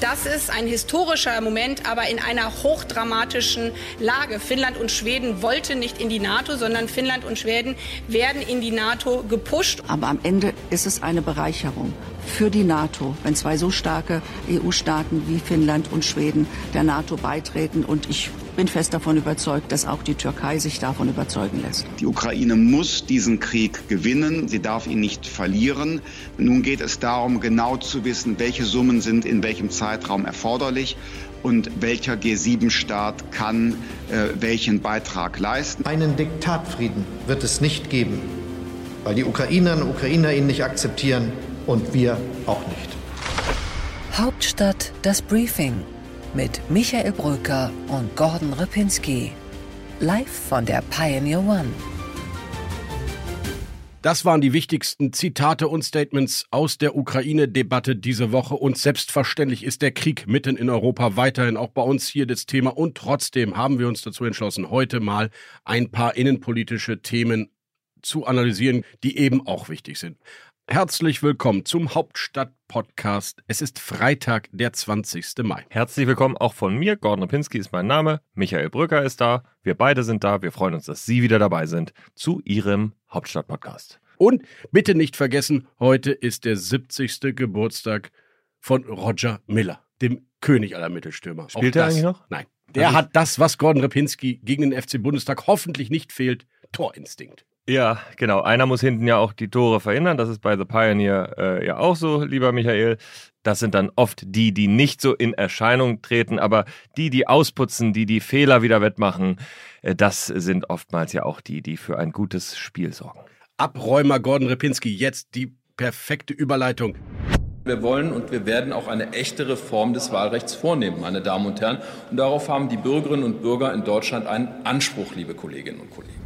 Das ist ein historischer Moment, aber in einer hochdramatischen Lage. Finnland und Schweden wollten nicht in die NATO, sondern Finnland und Schweden werden in die NATO gepusht. Aber am Ende ist es eine Bereicherung für die NATO, wenn zwei so starke EU-Staaten wie Finnland und Schweden der NATO beitreten. Und ich bin fest davon überzeugt, dass auch die Türkei sich davon überzeugen lässt. Die Ukraine muss diesen Krieg gewinnen. Sie darf ihn nicht verlieren. Nun geht es darum, genau zu wissen, welche Summen sind in welchem Zeitraum erforderlich und welcher G7-Staat kann äh, welchen Beitrag leisten. Einen Diktatfrieden wird es nicht geben, weil die Ukrainerinnen und Ukrainer ihn nicht akzeptieren und wir auch nicht. Hauptstadt das Briefing mit Michael Brücker und Gordon Ripinski. Live von der Pioneer One. Das waren die wichtigsten Zitate und Statements aus der Ukraine-Debatte diese Woche. Und selbstverständlich ist der Krieg mitten in Europa weiterhin auch bei uns hier das Thema. Und trotzdem haben wir uns dazu entschlossen, heute mal ein paar innenpolitische Themen zu analysieren, die eben auch wichtig sind. Herzlich willkommen zum Hauptstadt-Podcast. Es ist Freitag, der 20. Mai. Herzlich willkommen auch von mir. Gordon Pinski ist mein Name. Michael Brücker ist da. Wir beide sind da. Wir freuen uns, dass Sie wieder dabei sind zu Ihrem Hauptstadt-Podcast. Und bitte nicht vergessen, heute ist der 70. Geburtstag von Roger Miller, dem König aller Mittelstürmer. Spielt er eigentlich noch? Nein. Der hat das, was Gordon Repinski gegen den FC Bundestag hoffentlich nicht fehlt, Torinstinkt. Ja, genau. Einer muss hinten ja auch die Tore verhindern. Das ist bei The Pioneer äh, ja auch so, lieber Michael. Das sind dann oft die, die nicht so in Erscheinung treten, aber die, die ausputzen, die die Fehler wieder wettmachen, äh, das sind oftmals ja auch die, die für ein gutes Spiel sorgen. Abräumer Gordon Repinski, jetzt die perfekte Überleitung. Wir wollen und wir werden auch eine echte Reform des Wahlrechts vornehmen, meine Damen und Herren. Und darauf haben die Bürgerinnen und Bürger in Deutschland einen Anspruch, liebe Kolleginnen und Kollegen.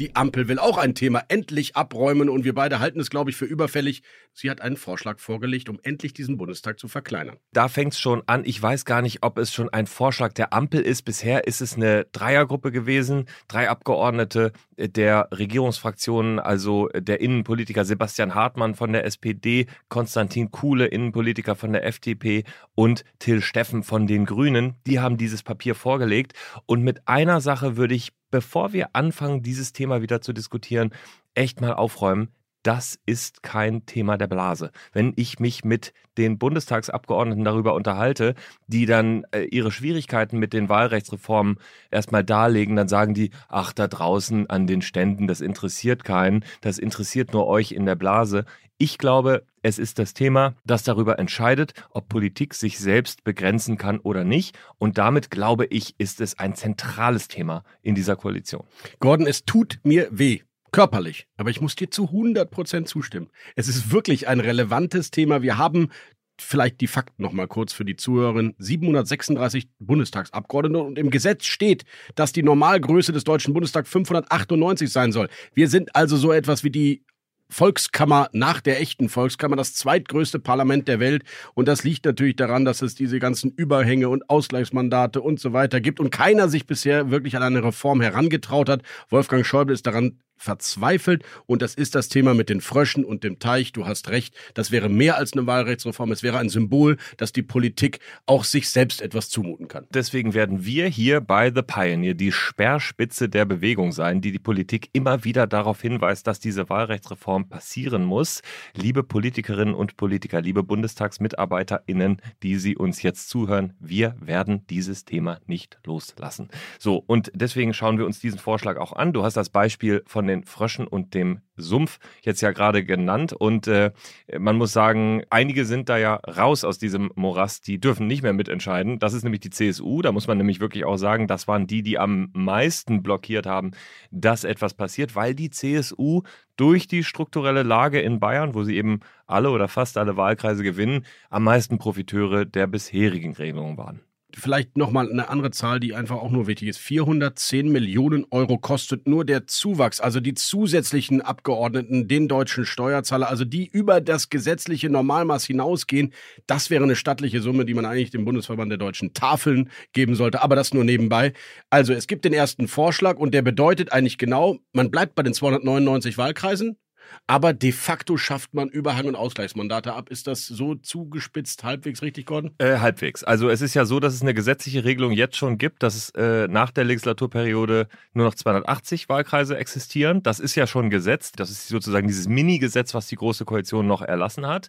Die Ampel will auch ein Thema endlich abräumen und wir beide halten es, glaube ich, für überfällig. Sie hat einen Vorschlag vorgelegt, um endlich diesen Bundestag zu verkleinern. Da fängt es schon an. Ich weiß gar nicht, ob es schon ein Vorschlag der Ampel ist. Bisher ist es eine Dreiergruppe gewesen. Drei Abgeordnete der Regierungsfraktionen, also der Innenpolitiker Sebastian Hartmann von der SPD, Konstantin Kuhle, Innenpolitiker von der FDP und Till Steffen von den Grünen. Die haben dieses Papier vorgelegt. Und mit einer Sache würde ich bevor wir anfangen, dieses Thema wieder zu diskutieren, echt mal aufräumen. Das ist kein Thema der Blase. Wenn ich mich mit den Bundestagsabgeordneten darüber unterhalte, die dann äh, ihre Schwierigkeiten mit den Wahlrechtsreformen erstmal darlegen, dann sagen die, ach, da draußen an den Ständen, das interessiert keinen, das interessiert nur euch in der Blase. Ich glaube, es ist das Thema, das darüber entscheidet, ob Politik sich selbst begrenzen kann oder nicht. Und damit, glaube ich, ist es ein zentrales Thema in dieser Koalition. Gordon, es tut mir weh körperlich. Aber ich muss dir zu 100 Prozent zustimmen. Es ist wirklich ein relevantes Thema. Wir haben vielleicht die Fakten noch mal kurz für die Zuhörerin. 736 Bundestagsabgeordnete und im Gesetz steht, dass die Normalgröße des Deutschen Bundestags 598 sein soll. Wir sind also so etwas wie die Volkskammer nach der echten Volkskammer, das zweitgrößte Parlament der Welt. Und das liegt natürlich daran, dass es diese ganzen Überhänge und Ausgleichsmandate und so weiter gibt und keiner sich bisher wirklich an eine Reform herangetraut hat. Wolfgang Schäuble ist daran verzweifelt. Und das ist das Thema mit den Fröschen und dem Teich. Du hast recht, das wäre mehr als eine Wahlrechtsreform. Es wäre ein Symbol, dass die Politik auch sich selbst etwas zumuten kann. Deswegen werden wir hier bei The Pioneer die Speerspitze der Bewegung sein, die die Politik immer wieder darauf hinweist, dass diese Wahlrechtsreform passieren muss. Liebe Politikerinnen und Politiker, liebe BundestagsmitarbeiterInnen, die Sie uns jetzt zuhören, wir werden dieses Thema nicht loslassen. So, und deswegen schauen wir uns diesen Vorschlag auch an. Du hast das Beispiel von von den Fröschen und dem Sumpf jetzt ja gerade genannt. Und äh, man muss sagen, einige sind da ja raus aus diesem Morast, die dürfen nicht mehr mitentscheiden. Das ist nämlich die CSU. Da muss man nämlich wirklich auch sagen, das waren die, die am meisten blockiert haben, dass etwas passiert, weil die CSU durch die strukturelle Lage in Bayern, wo sie eben alle oder fast alle Wahlkreise gewinnen, am meisten Profiteure der bisherigen Regelungen waren vielleicht nochmal eine andere Zahl, die einfach auch nur wichtig ist. 410 Millionen Euro kostet nur der Zuwachs, also die zusätzlichen Abgeordneten, den deutschen Steuerzahler, also die über das gesetzliche Normalmaß hinausgehen. Das wäre eine stattliche Summe, die man eigentlich dem Bundesverband der deutschen Tafeln geben sollte, aber das nur nebenbei. Also es gibt den ersten Vorschlag und der bedeutet eigentlich genau, man bleibt bei den 299 Wahlkreisen, aber de facto schafft man Überhang- und Ausgleichsmandate ab. Ist das so zugespitzt halbwegs richtig, Gordon? Äh, halbwegs. Also es ist ja so, dass es eine gesetzliche Regelung jetzt schon gibt, dass es äh, nach der Legislaturperiode nur noch 280 Wahlkreise existieren. Das ist ja schon gesetzt. Das ist sozusagen dieses Mini-Gesetz, was die Große Koalition noch erlassen hat.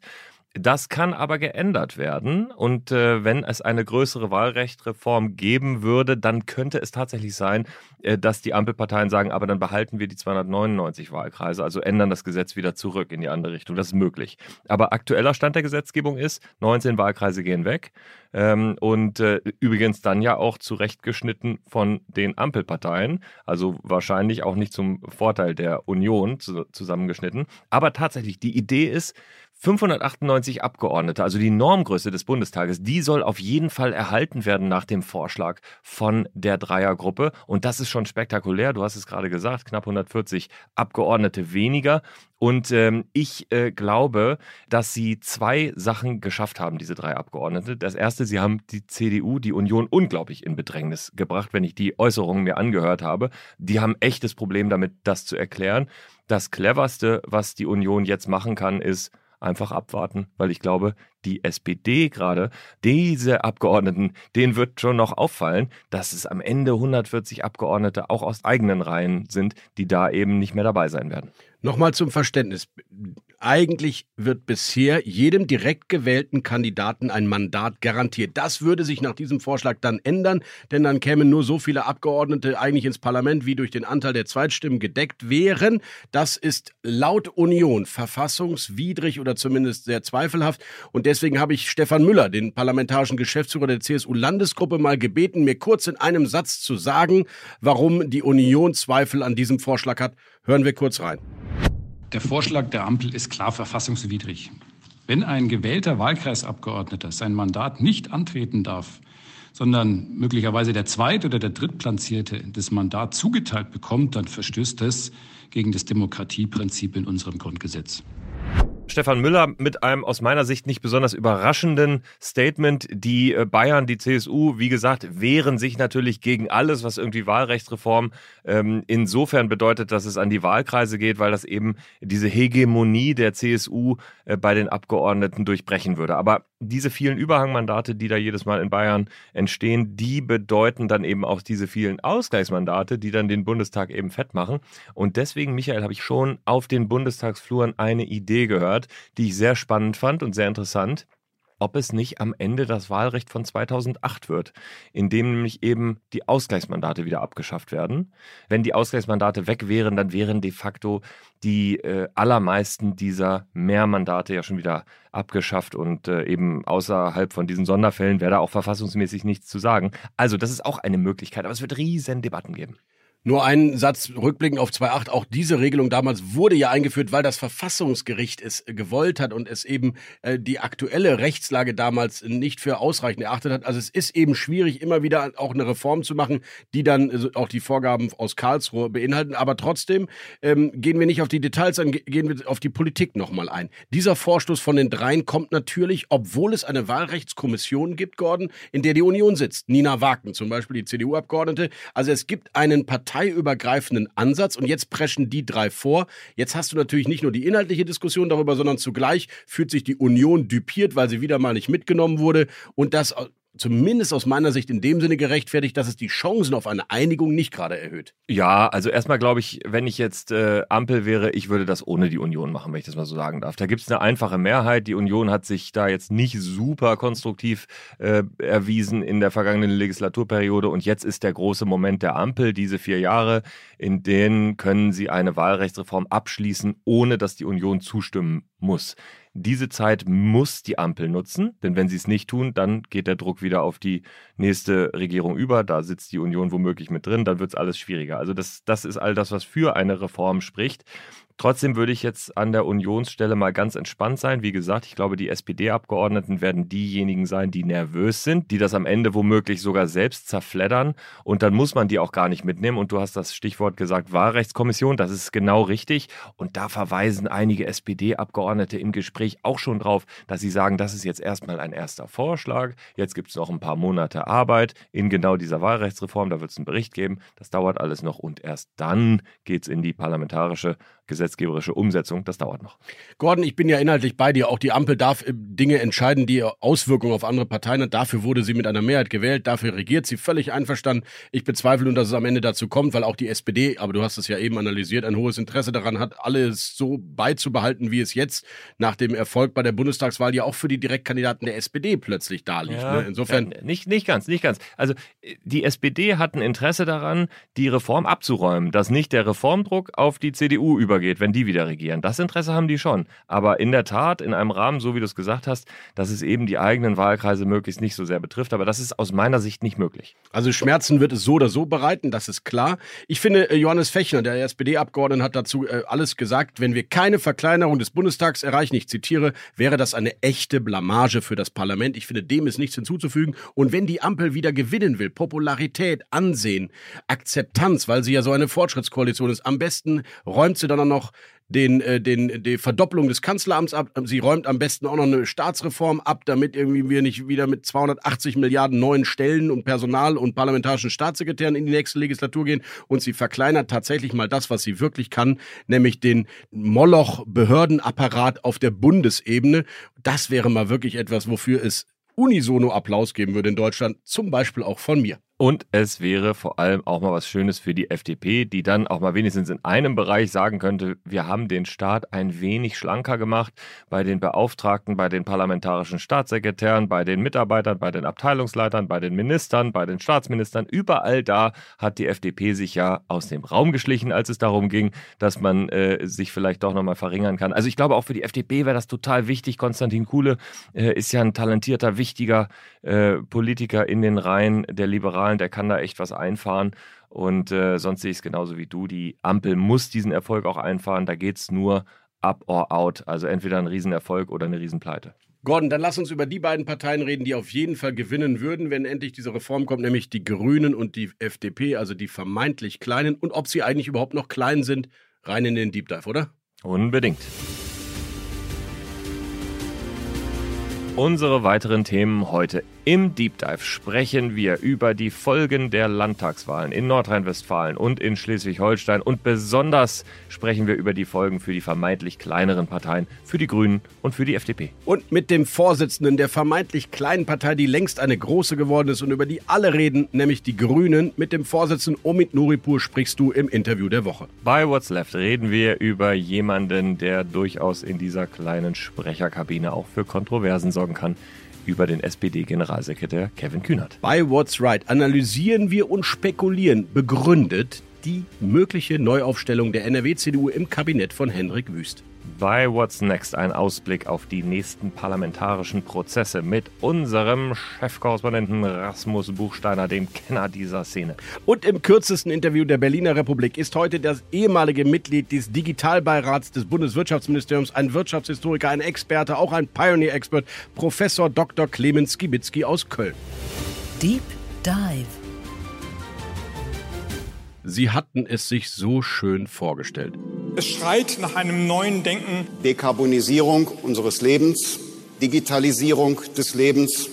Das kann aber geändert werden. Und äh, wenn es eine größere Wahlrechtreform geben würde, dann könnte es tatsächlich sein, äh, dass die Ampelparteien sagen, aber dann behalten wir die 299 Wahlkreise, also ändern das Gesetz wieder zurück in die andere Richtung. Das ist möglich. Aber aktueller Stand der Gesetzgebung ist, 19 Wahlkreise gehen weg. Ähm, und äh, übrigens dann ja auch zurechtgeschnitten von den Ampelparteien. Also wahrscheinlich auch nicht zum Vorteil der Union zu, zusammengeschnitten. Aber tatsächlich, die Idee ist, 598 Abgeordnete, also die Normgröße des Bundestages, die soll auf jeden Fall erhalten werden nach dem Vorschlag von der Dreiergruppe. Und das ist schon spektakulär. Du hast es gerade gesagt, knapp 140 Abgeordnete weniger. Und ähm, ich äh, glaube, dass sie zwei Sachen geschafft haben, diese drei Abgeordnete. Das erste, sie haben die CDU, die Union unglaublich in Bedrängnis gebracht, wenn ich die Äußerungen mir angehört habe. Die haben echtes Problem damit, das zu erklären. Das cleverste, was die Union jetzt machen kann, ist, einfach abwarten, weil ich glaube, die SPD gerade, diese Abgeordneten, denen wird schon noch auffallen, dass es am Ende 140 Abgeordnete auch aus eigenen Reihen sind, die da eben nicht mehr dabei sein werden. Nochmal zum Verständnis. Eigentlich wird bisher jedem direkt gewählten Kandidaten ein Mandat garantiert. Das würde sich nach diesem Vorschlag dann ändern, denn dann kämen nur so viele Abgeordnete eigentlich ins Parlament, wie durch den Anteil der Zweitstimmen gedeckt wären. Das ist laut Union verfassungswidrig oder zumindest sehr zweifelhaft. Und deswegen habe ich Stefan Müller, den parlamentarischen Geschäftsführer der CSU-Landesgruppe, mal gebeten, mir kurz in einem Satz zu sagen, warum die Union Zweifel an diesem Vorschlag hat. Hören wir kurz rein. Der Vorschlag der Ampel ist klar verfassungswidrig. Wenn ein gewählter Wahlkreisabgeordneter sein Mandat nicht antreten darf, sondern möglicherweise der Zweit- oder der Drittplatzierte das Mandat zugeteilt bekommt, dann verstößt das gegen das Demokratieprinzip in unserem Grundgesetz. Stefan Müller mit einem aus meiner Sicht nicht besonders überraschenden Statement. Die äh, Bayern, die CSU, wie gesagt, wehren sich natürlich gegen alles, was irgendwie Wahlrechtsreform ähm, insofern bedeutet, dass es an die Wahlkreise geht, weil das eben diese Hegemonie der CSU äh, bei den Abgeordneten durchbrechen würde. Aber diese vielen Überhangmandate, die da jedes Mal in Bayern entstehen, die bedeuten dann eben auch diese vielen Ausgleichsmandate, die dann den Bundestag eben fett machen. Und deswegen, Michael, habe ich schon auf den Bundestagsfluren eine Idee gehört, die ich sehr spannend fand und sehr interessant ob es nicht am Ende das Wahlrecht von 2008 wird, in dem nämlich eben die Ausgleichsmandate wieder abgeschafft werden. Wenn die Ausgleichsmandate weg wären, dann wären de facto die äh, allermeisten dieser Mehrmandate ja schon wieder abgeschafft und äh, eben außerhalb von diesen Sonderfällen wäre da auch verfassungsmäßig nichts zu sagen. Also das ist auch eine Möglichkeit, aber es wird riesen Debatten geben. Nur einen Satz rückblickend auf 2.8. Auch diese Regelung damals wurde ja eingeführt, weil das Verfassungsgericht es gewollt hat und es eben äh, die aktuelle Rechtslage damals nicht für ausreichend erachtet hat. Also es ist eben schwierig, immer wieder auch eine Reform zu machen, die dann äh, auch die Vorgaben aus Karlsruhe beinhalten. Aber trotzdem ähm, gehen wir nicht auf die Details an, gehen wir auf die Politik nochmal ein. Dieser Vorstoß von den dreien kommt natürlich, obwohl es eine Wahlrechtskommission gibt, Gordon, in der die Union sitzt. Nina Wagen zum Beispiel, die CDU-Abgeordnete. Also es gibt einen Partei parteiübergreifenden Ansatz und jetzt preschen die drei vor. Jetzt hast du natürlich nicht nur die inhaltliche Diskussion darüber, sondern zugleich fühlt sich die Union düpiert, weil sie wieder mal nicht mitgenommen wurde und das zumindest aus meiner Sicht in dem Sinne gerechtfertigt, dass es die Chancen auf eine Einigung nicht gerade erhöht. Ja, also erstmal glaube ich, wenn ich jetzt äh, Ampel wäre, ich würde das ohne die Union machen, wenn ich das mal so sagen darf. Da gibt es eine einfache Mehrheit. Die Union hat sich da jetzt nicht super konstruktiv äh, erwiesen in der vergangenen Legislaturperiode und jetzt ist der große Moment der Ampel, diese vier Jahre, in denen können sie eine Wahlrechtsreform abschließen, ohne dass die Union zustimmen muss. Diese Zeit muss die Ampel nutzen, denn wenn sie es nicht tun, dann geht der Druck wieder auf die nächste Regierung über. Da sitzt die Union womöglich mit drin, dann wird es alles schwieriger. Also das, das ist all das, was für eine Reform spricht. Trotzdem würde ich jetzt an der Unionsstelle mal ganz entspannt sein. Wie gesagt, ich glaube, die SPD-Abgeordneten werden diejenigen sein, die nervös sind, die das am Ende womöglich sogar selbst zerfleddern. Und dann muss man die auch gar nicht mitnehmen. Und du hast das Stichwort gesagt, Wahlrechtskommission. Das ist genau richtig. Und da verweisen einige SPD-Abgeordnete im Gespräch auch schon drauf, dass sie sagen, das ist jetzt erstmal ein erster Vorschlag. Jetzt gibt es noch ein paar Monate Arbeit in genau dieser Wahlrechtsreform. Da wird es einen Bericht geben. Das dauert alles noch. Und erst dann geht es in die parlamentarische gesetzgeberische Umsetzung, das dauert noch. Gordon, ich bin ja inhaltlich bei dir. Auch die Ampel darf äh, Dinge entscheiden, die Auswirkungen auf andere Parteien haben. Dafür wurde sie mit einer Mehrheit gewählt. Dafür regiert sie völlig einverstanden. Ich bezweifle nun, dass es am Ende dazu kommt, weil auch die SPD, aber du hast es ja eben analysiert, ein hohes Interesse daran hat, alles so beizubehalten, wie es jetzt nach dem Erfolg bei der Bundestagswahl ja auch für die Direktkandidaten der SPD plötzlich da liegt. Ja, ne? Insofern. Ja, nicht, nicht ganz, nicht ganz. Also die SPD hat ein Interesse daran, die Reform abzuräumen, dass nicht der Reformdruck auf die CDU übergeht, wenn die wieder regieren. Das Interesse haben die schon. Aber in der Tat, in einem Rahmen, so wie du es gesagt hast, dass es eben die eigenen Wahlkreise möglichst nicht so sehr betrifft. Aber das ist aus meiner Sicht nicht möglich. Also Schmerzen wird es so oder so bereiten, das ist klar. Ich finde, äh, Johannes Fechner, der SPD-Abgeordnete, hat dazu äh, alles gesagt. Wenn wir keine Verkleinerung des Bundestags erreichen, ich zitiere, wäre das eine echte Blamage für das Parlament. Ich finde, dem ist nichts hinzuzufügen. Und wenn die Ampel wieder gewinnen will, Popularität, Ansehen, Akzeptanz, weil sie ja so eine Fortschrittskoalition ist, am besten räumt sie dann auch noch den, äh, den, die Verdopplung des Kanzleramts ab. Sie räumt am besten auch noch eine Staatsreform ab, damit irgendwie wir nicht wieder mit 280 Milliarden neuen Stellen und Personal und parlamentarischen Staatssekretären in die nächste Legislatur gehen. Und sie verkleinert tatsächlich mal das, was sie wirklich kann, nämlich den Moloch-Behördenapparat auf der Bundesebene. Das wäre mal wirklich etwas, wofür es unisono Applaus geben würde in Deutschland, zum Beispiel auch von mir. Und es wäre vor allem auch mal was Schönes für die FDP, die dann auch mal wenigstens in einem Bereich sagen könnte, wir haben den Staat ein wenig schlanker gemacht bei den Beauftragten, bei den parlamentarischen Staatssekretären, bei den Mitarbeitern, bei den Abteilungsleitern, bei den Ministern, bei den Staatsministern. Überall da hat die FDP sich ja aus dem Raum geschlichen, als es darum ging, dass man äh, sich vielleicht doch nochmal verringern kann. Also ich glaube, auch für die FDP wäre das total wichtig. Konstantin Kuhle äh, ist ja ein talentierter, wichtiger äh, Politiker in den Reihen der Liberalen. Wahlen, der kann da echt was einfahren. Und äh, sonst sehe ich es genauso wie du. Die Ampel muss diesen Erfolg auch einfahren. Da geht es nur up or out. Also entweder ein Riesenerfolg oder eine Riesenpleite. Gordon, dann lass uns über die beiden Parteien reden, die auf jeden Fall gewinnen würden, wenn endlich diese Reform kommt, nämlich die Grünen und die FDP, also die vermeintlich Kleinen. Und ob sie eigentlich überhaupt noch klein sind, rein in den Deep Dive, oder? Unbedingt. Unsere weiteren Themen heute im Deep Dive sprechen wir über die Folgen der Landtagswahlen in Nordrhein-Westfalen und in Schleswig-Holstein und besonders sprechen wir über die Folgen für die vermeintlich kleineren Parteien, für die Grünen und für die FDP. Und mit dem Vorsitzenden der vermeintlich kleinen Partei, die längst eine große geworden ist und über die alle reden, nämlich die Grünen, mit dem Vorsitzenden Omid Nuripur sprichst du im Interview der Woche. Bei What's Left reden wir über jemanden, der durchaus in dieser kleinen Sprecherkabine auch für Kontroversen sorgen kann über den SPD-Generalsekretär Kevin Kühnert. Bei What's Right analysieren wir und spekulieren begründet die mögliche Neuaufstellung der NRW-CDU im Kabinett von Henrik Wüst bei What's Next ein Ausblick auf die nächsten parlamentarischen Prozesse mit unserem Chefkorrespondenten Rasmus Buchsteiner, dem Kenner dieser Szene. Und im kürzesten Interview der Berliner Republik ist heute das ehemalige Mitglied des Digitalbeirats des Bundeswirtschaftsministeriums, ein Wirtschaftshistoriker, ein Experte, auch ein Pioneer-Expert, Professor Dr. Clemens Skibitzky aus Köln. Deep Dive. Sie hatten es sich so schön vorgestellt. Es schreit nach einem neuen Denken. Dekarbonisierung unseres Lebens, Digitalisierung des Lebens,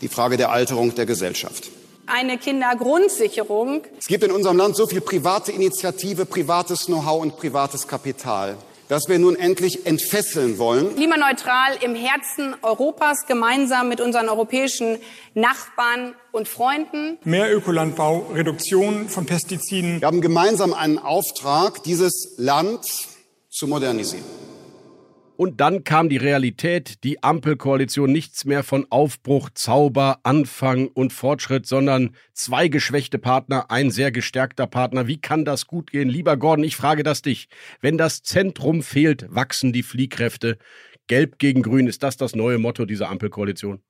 die Frage der Alterung der Gesellschaft. Eine Kindergrundsicherung. Es gibt in unserem Land so viel private Initiative, privates Know-how und privates Kapital das wir nun endlich entfesseln wollen. Klimaneutral im Herzen Europas, gemeinsam mit unseren europäischen Nachbarn und Freunden. Mehr Ökolandbau, Reduktion von Pestiziden. Wir haben gemeinsam einen Auftrag, dieses Land zu modernisieren. Und dann kam die Realität, die Ampelkoalition nichts mehr von Aufbruch, Zauber, Anfang und Fortschritt, sondern zwei geschwächte Partner, ein sehr gestärkter Partner. Wie kann das gut gehen? Lieber Gordon, ich frage das dich. Wenn das Zentrum fehlt, wachsen die Fliehkräfte. Gelb gegen Grün, ist das das neue Motto dieser Ampelkoalition?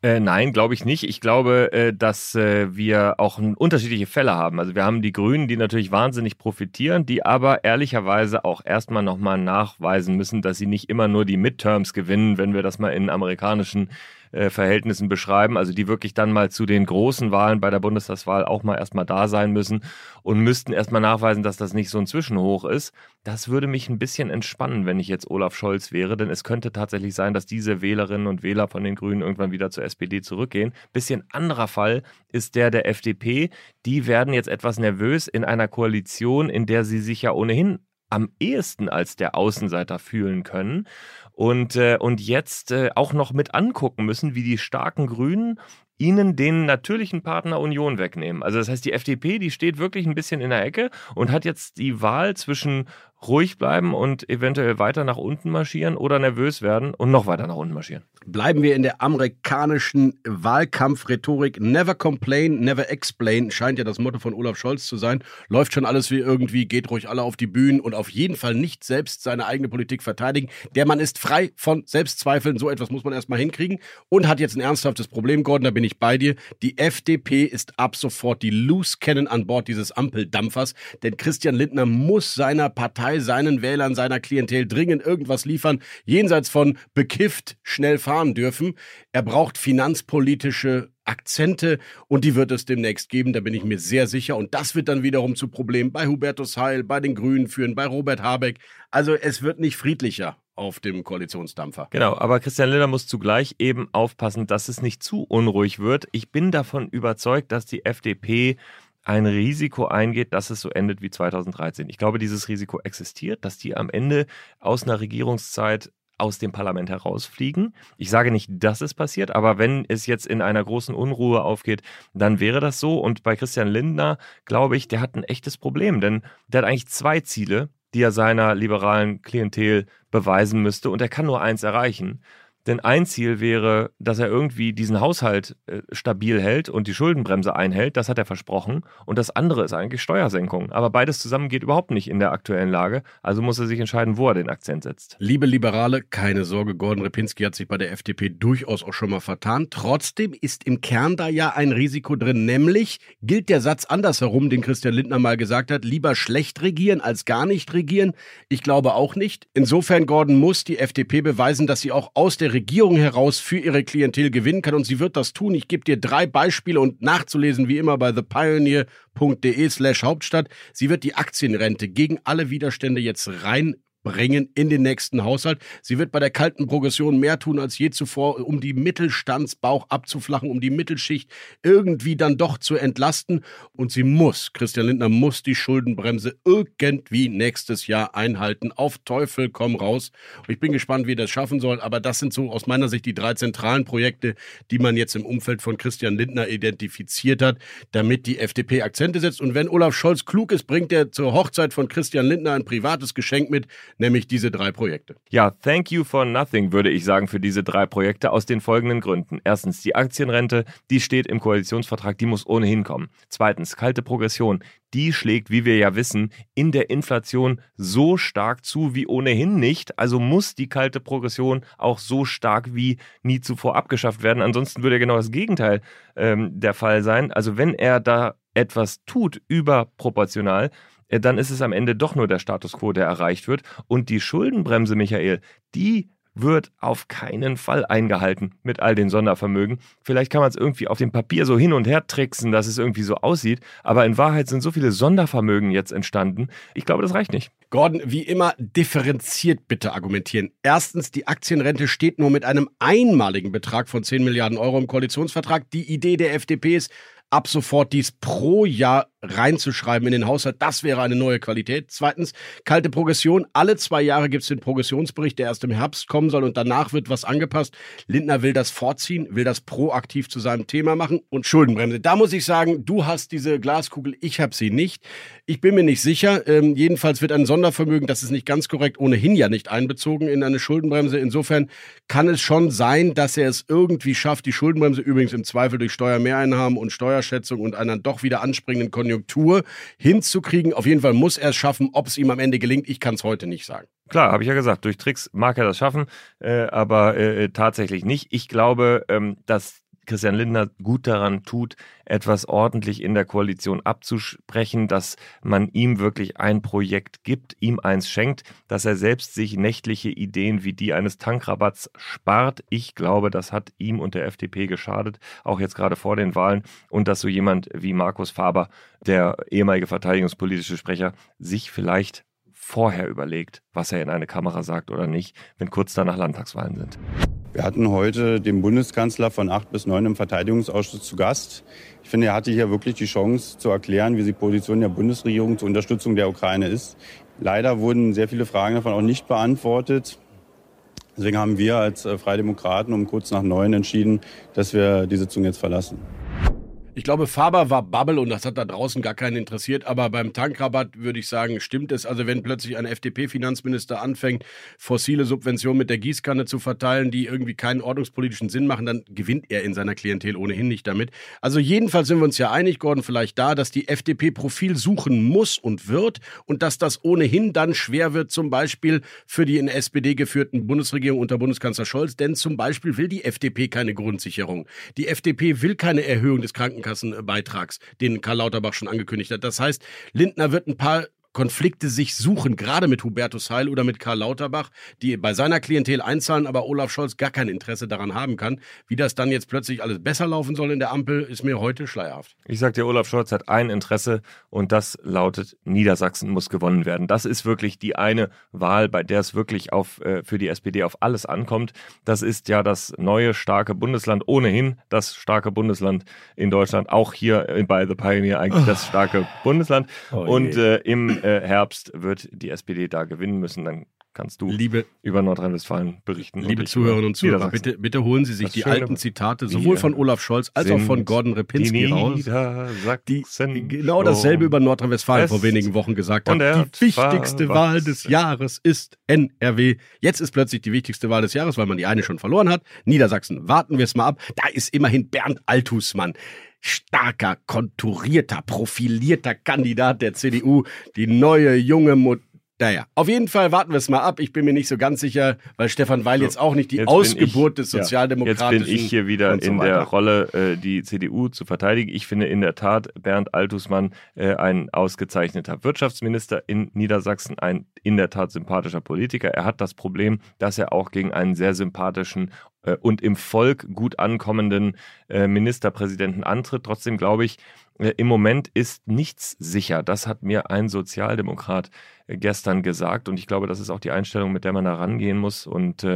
Äh, nein, glaube ich nicht. Ich glaube, äh, dass äh, wir auch unterschiedliche Fälle haben. Also wir haben die Grünen, die natürlich wahnsinnig profitieren, die aber ehrlicherweise auch erstmal nochmal nachweisen müssen, dass sie nicht immer nur die Midterms gewinnen, wenn wir das mal in amerikanischen äh, Verhältnissen beschreiben, also die wirklich dann mal zu den großen Wahlen bei der Bundestagswahl auch mal erstmal da sein müssen und müssten erstmal nachweisen, dass das nicht so ein Zwischenhoch ist. Das würde mich ein bisschen entspannen, wenn ich jetzt Olaf Scholz wäre, denn es könnte tatsächlich sein, dass diese Wählerinnen und Wähler von den Grünen irgendwann wieder zur SPD zurückgehen. Bisschen anderer Fall ist der der FDP. Die werden jetzt etwas nervös in einer Koalition, in der sie sich ja ohnehin am ehesten als der Außenseiter fühlen können und, äh, und jetzt äh, auch noch mit angucken müssen, wie die starken Grünen ihnen den natürlichen Partner Union wegnehmen. Also das heißt, die FDP, die steht wirklich ein bisschen in der Ecke und hat jetzt die Wahl zwischen ruhig bleiben und eventuell weiter nach unten marschieren oder nervös werden und noch weiter nach unten marschieren. Bleiben wir in der amerikanischen Wahlkampfrhetorik. Never complain, never explain, scheint ja das Motto von Olaf Scholz zu sein. Läuft schon alles wie irgendwie, geht ruhig alle auf die Bühnen und auf jeden Fall nicht selbst seine eigene Politik verteidigen. Der Mann ist frei von Selbstzweifeln, so etwas muss man erstmal hinkriegen und hat jetzt ein ernsthaftes Problem, Gordon, da bin ich bei dir. Die FDP ist ab sofort die Loose Cannon an Bord dieses Ampeldampfers, denn Christian Lindner muss seiner Partei Partei seinen Wählern, seiner Klientel dringend irgendwas liefern, jenseits von bekifft schnell fahren dürfen. Er braucht finanzpolitische Akzente und die wird es demnächst geben, da bin ich mir sehr sicher. Und das wird dann wiederum zu Problemen bei Hubertus Heil, bei den Grünen führen, bei Robert Habeck. Also es wird nicht friedlicher auf dem Koalitionsdampfer. Genau, aber Christian Lindner muss zugleich eben aufpassen, dass es nicht zu unruhig wird. Ich bin davon überzeugt, dass die FDP ein Risiko eingeht, dass es so endet wie 2013. Ich glaube, dieses Risiko existiert, dass die am Ende aus einer Regierungszeit aus dem Parlament herausfliegen. Ich sage nicht, dass es passiert, aber wenn es jetzt in einer großen Unruhe aufgeht, dann wäre das so. Und bei Christian Lindner, glaube ich, der hat ein echtes Problem, denn der hat eigentlich zwei Ziele, die er seiner liberalen Klientel beweisen müsste und er kann nur eins erreichen. Denn ein Ziel wäre, dass er irgendwie diesen Haushalt äh, stabil hält und die Schuldenbremse einhält. Das hat er versprochen. Und das andere ist eigentlich Steuersenkung. Aber beides zusammen geht überhaupt nicht in der aktuellen Lage. Also muss er sich entscheiden, wo er den Akzent setzt. Liebe Liberale, keine Sorge, Gordon Repinski hat sich bei der FDP durchaus auch schon mal vertan. Trotzdem ist im Kern da ja ein Risiko drin. Nämlich gilt der Satz andersherum, den Christian Lindner mal gesagt hat, lieber schlecht regieren als gar nicht regieren. Ich glaube auch nicht. Insofern, Gordon, muss die FDP beweisen, dass sie auch aus der Regierung heraus für ihre Klientel gewinnen kann und sie wird das tun. Ich gebe dir drei Beispiele und nachzulesen wie immer bei thepioneer.de slash Hauptstadt. Sie wird die Aktienrente gegen alle Widerstände jetzt rein bringen in den nächsten Haushalt. Sie wird bei der kalten Progression mehr tun als je zuvor, um die Mittelstandsbauch abzuflachen, um die Mittelschicht irgendwie dann doch zu entlasten. Und sie muss, Christian Lindner muss die Schuldenbremse irgendwie nächstes Jahr einhalten. Auf Teufel komm raus. Ich bin gespannt, wie das schaffen soll. Aber das sind so aus meiner Sicht die drei zentralen Projekte, die man jetzt im Umfeld von Christian Lindner identifiziert hat, damit die FDP Akzente setzt. Und wenn Olaf Scholz klug ist, bringt er zur Hochzeit von Christian Lindner ein privates Geschenk mit, nämlich diese drei Projekte. Ja, thank you for nothing, würde ich sagen, für diese drei Projekte aus den folgenden Gründen. Erstens, die Aktienrente, die steht im Koalitionsvertrag, die muss ohnehin kommen. Zweitens, kalte Progression, die schlägt, wie wir ja wissen, in der Inflation so stark zu wie ohnehin nicht. Also muss die kalte Progression auch so stark wie nie zuvor abgeschafft werden. Ansonsten würde genau das Gegenteil ähm, der Fall sein. Also wenn er da etwas tut überproportional, dann ist es am Ende doch nur der Status quo, der erreicht wird. Und die Schuldenbremse, Michael, die wird auf keinen Fall eingehalten mit all den Sondervermögen. Vielleicht kann man es irgendwie auf dem Papier so hin und her tricksen, dass es irgendwie so aussieht, aber in Wahrheit sind so viele Sondervermögen jetzt entstanden. Ich glaube, das reicht nicht. Gordon, wie immer, differenziert bitte argumentieren. Erstens, die Aktienrente steht nur mit einem einmaligen Betrag von 10 Milliarden Euro im Koalitionsvertrag. Die Idee der FDP ist, ab sofort dies pro Jahr reinzuschreiben in den Haushalt. Das wäre eine neue Qualität. Zweitens, kalte Progression. Alle zwei Jahre gibt es den Progressionsbericht, der erst im Herbst kommen soll und danach wird was angepasst. Lindner will das vorziehen, will das proaktiv zu seinem Thema machen und Schuldenbremse. Da muss ich sagen, du hast diese Glaskugel, ich habe sie nicht. Ich bin mir nicht sicher. Ähm, jedenfalls wird ein Sondervermögen, das ist nicht ganz korrekt, ohnehin ja nicht einbezogen in eine Schuldenbremse. Insofern kann es schon sein, dass er es irgendwie schafft, die Schuldenbremse übrigens im Zweifel durch Steuermehreinnahmen und Steuerschätzung und einer doch wieder anspringenden Konjunktur Konjunktur hinzukriegen. Auf jeden Fall muss er es schaffen. Ob es ihm am Ende gelingt, ich kann es heute nicht sagen. Klar, habe ich ja gesagt, durch Tricks mag er das schaffen, äh, aber äh, tatsächlich nicht. Ich glaube, ähm, dass Christian Lindner gut daran tut, etwas ordentlich in der Koalition abzusprechen, dass man ihm wirklich ein Projekt gibt, ihm eins schenkt, dass er selbst sich nächtliche Ideen wie die eines Tankrabatts spart. Ich glaube, das hat ihm und der FDP geschadet, auch jetzt gerade vor den Wahlen. Und dass so jemand wie Markus Faber, der ehemalige verteidigungspolitische Sprecher, sich vielleicht vorher überlegt, was er in eine Kamera sagt oder nicht, wenn kurz danach Landtagswahlen sind. Wir hatten heute den Bundeskanzler von acht bis neun im Verteidigungsausschuss zu Gast. Ich finde, er hatte hier wirklich die Chance zu erklären, wie die Position der Bundesregierung zur Unterstützung der Ukraine ist. Leider wurden sehr viele Fragen davon auch nicht beantwortet. Deswegen haben wir als äh, Freie Demokraten um kurz nach neun entschieden, dass wir die Sitzung jetzt verlassen. Ich glaube, Faber war Bubble und das hat da draußen gar keinen interessiert. Aber beim Tankrabatt würde ich sagen, stimmt es. Also wenn plötzlich ein FDP-Finanzminister anfängt, fossile Subventionen mit der Gießkanne zu verteilen, die irgendwie keinen ordnungspolitischen Sinn machen, dann gewinnt er in seiner Klientel ohnehin nicht damit. Also jedenfalls sind wir uns ja einig, Gordon, vielleicht da, dass die FDP Profil suchen muss und wird und dass das ohnehin dann schwer wird, zum Beispiel für die in SPD geführten Bundesregierung unter Bundeskanzler Scholz. Denn zum Beispiel will die FDP keine Grundsicherung. Die FDP will keine Erhöhung des Krankenkassen Krankenkassenbeitrags, den Karl Lauterbach schon angekündigt hat. Das heißt, Lindner wird ein paar Konflikte sich suchen, gerade mit Hubertus Heil oder mit Karl Lauterbach, die bei seiner Klientel einzahlen, aber Olaf Scholz gar kein Interesse daran haben kann. Wie das dann jetzt plötzlich alles besser laufen soll in der Ampel, ist mir heute schleierhaft. Ich sag dir, Olaf Scholz hat ein Interesse und das lautet, Niedersachsen muss gewonnen werden. Das ist wirklich die eine Wahl, bei der es wirklich auf, äh, für die SPD auf alles ankommt. Das ist ja das neue starke Bundesland, ohnehin das starke Bundesland in Deutschland, auch hier bei The Pioneer eigentlich das starke Bundesland. Oh und äh, im äh, Herbst wird die SPD da gewinnen müssen. Dann kannst du liebe, über Nordrhein-Westfalen berichten. Liebe Zuhörerinnen und Zuhörer, bitte, bitte holen Sie sich die alten Zitate sowohl von Olaf Scholz als auch von Gordon Repinski raus, die genau dasselbe über Nordrhein-Westfalen vor wenigen Wochen gesagt haben. Die wichtigste Wahl des Jahres ist NRW. Jetzt ist plötzlich die wichtigste Wahl des Jahres, weil man die eine schon verloren hat. Niedersachsen, warten wir es mal ab. Da ist immerhin Bernd Althusmann starker, konturierter, profilierter Kandidat der CDU, die neue junge Mut naja, auf jeden Fall warten wir es mal ab. Ich bin mir nicht so ganz sicher, weil Stefan Weil jetzt auch nicht die Ausgeburt ich, des Sozialdemokratischen. Jetzt bin ich hier wieder so in der Rolle, äh, die CDU zu verteidigen. Ich finde in der Tat Bernd Altusmann äh, ein ausgezeichneter Wirtschaftsminister in Niedersachsen, ein in der Tat sympathischer Politiker. Er hat das Problem, dass er auch gegen einen sehr sympathischen äh, und im Volk gut ankommenden äh, Ministerpräsidenten antritt. Trotzdem glaube ich, im Moment ist nichts sicher. Das hat mir ein Sozialdemokrat gestern gesagt und ich glaube, das ist auch die Einstellung, mit der man da rangehen muss und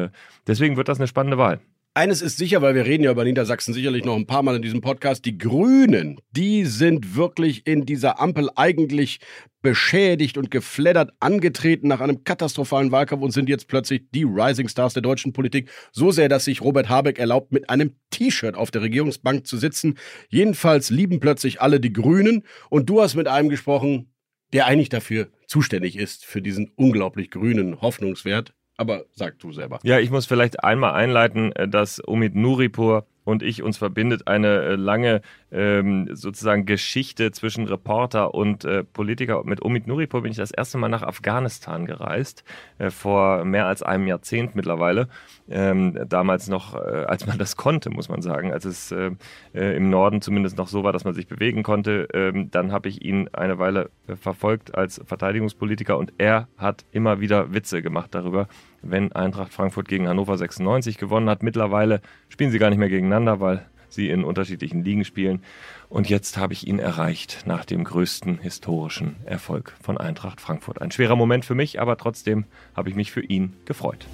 deswegen wird das eine spannende Wahl. Eines ist sicher, weil wir reden ja über Niedersachsen sicherlich noch ein paar Mal in diesem Podcast. Die Grünen, die sind wirklich in dieser Ampel eigentlich beschädigt und gefleddert angetreten nach einem katastrophalen Wahlkampf und sind jetzt plötzlich die Rising Stars der deutschen Politik. So sehr, dass sich Robert Habeck erlaubt, mit einem T-Shirt auf der Regierungsbank zu sitzen. Jedenfalls lieben plötzlich alle die Grünen. Und du hast mit einem gesprochen, der eigentlich dafür zuständig ist, für diesen unglaublich grünen Hoffnungswert. Aber sag du selber. Ja, ich muss vielleicht einmal einleiten, äh, dass Omid Nuripur und ich uns verbindet eine äh, lange ähm, sozusagen Geschichte zwischen Reporter und äh, Politiker. Mit Omid Nuripur bin ich das erste Mal nach Afghanistan gereist, äh, vor mehr als einem Jahrzehnt mittlerweile. Ähm, damals noch, äh, als man das konnte, muss man sagen, als es äh, im Norden zumindest noch so war, dass man sich bewegen konnte. Ähm, dann habe ich ihn eine Weile verfolgt als Verteidigungspolitiker und er hat immer wieder Witze gemacht darüber, wenn Eintracht Frankfurt gegen Hannover 96 gewonnen hat. Mittlerweile spielen sie gar nicht mehr gegeneinander, weil sie in unterschiedlichen Ligen spielen. Und jetzt habe ich ihn erreicht nach dem größten historischen Erfolg von Eintracht Frankfurt. Ein schwerer Moment für mich, aber trotzdem habe ich mich für ihn gefreut.